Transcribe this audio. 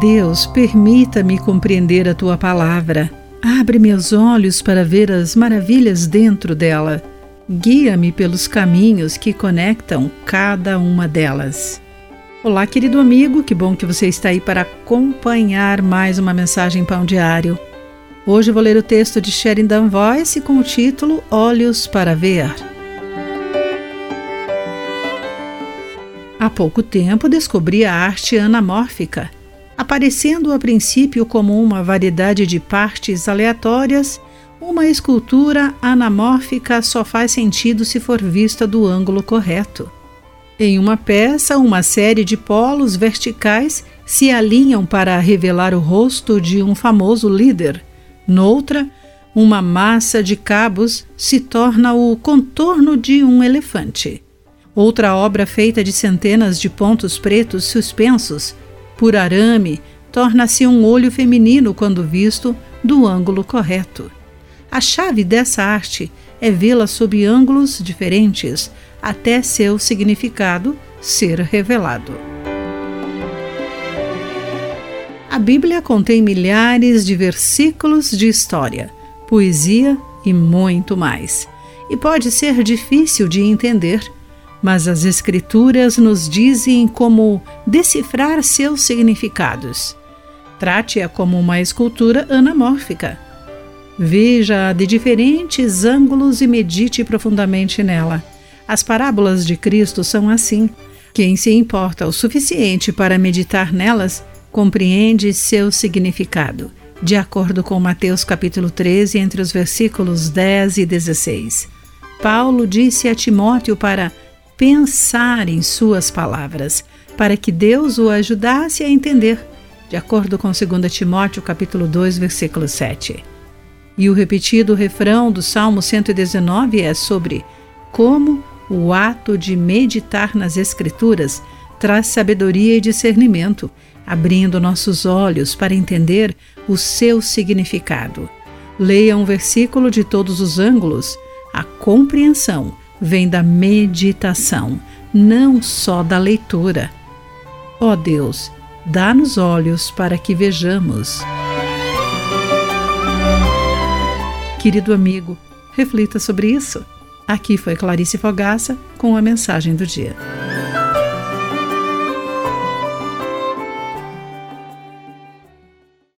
Deus, permita-me compreender a tua palavra. Abre meus olhos para ver as maravilhas dentro dela. Guia-me pelos caminhos que conectam cada uma delas. Olá, querido amigo, que bom que você está aí para acompanhar mais uma mensagem Pão Diário. Hoje vou ler o texto de Sheridan Voice com o título Olhos para Ver. Há pouco tempo descobri a arte anamórfica, aparecendo a princípio como uma variedade de partes aleatórias uma escultura anamórfica só faz sentido se for vista do ângulo correto. Em uma peça, uma série de polos verticais se alinham para revelar o rosto de um famoso líder. Noutra, uma massa de cabos se torna o contorno de um elefante. Outra obra feita de centenas de pontos pretos suspensos por arame torna-se um olho feminino quando visto do ângulo correto. A chave dessa arte é vê-la sob ângulos diferentes até seu significado ser revelado. A Bíblia contém milhares de versículos de história, poesia e muito mais. E pode ser difícil de entender, mas as Escrituras nos dizem como decifrar seus significados. Trate-a como uma escultura anamórfica Veja-a de diferentes ângulos e medite profundamente nela. As parábolas de Cristo são assim. Quem se importa o suficiente para meditar nelas compreende seu significado, de acordo com Mateus capítulo 13, entre os versículos 10 e 16. Paulo disse a Timóteo para pensar em suas palavras, para que Deus o ajudasse a entender, de acordo com 2 Timóteo capítulo 2, versículo 7. E o repetido refrão do Salmo 119 é sobre como o ato de meditar nas Escrituras traz sabedoria e discernimento, abrindo nossos olhos para entender o seu significado. Leia um versículo de todos os ângulos. A compreensão vem da meditação, não só da leitura. Ó oh Deus, dá-nos olhos para que vejamos. Querido amigo, reflita sobre isso. Aqui foi Clarice Fogaça com a mensagem do dia.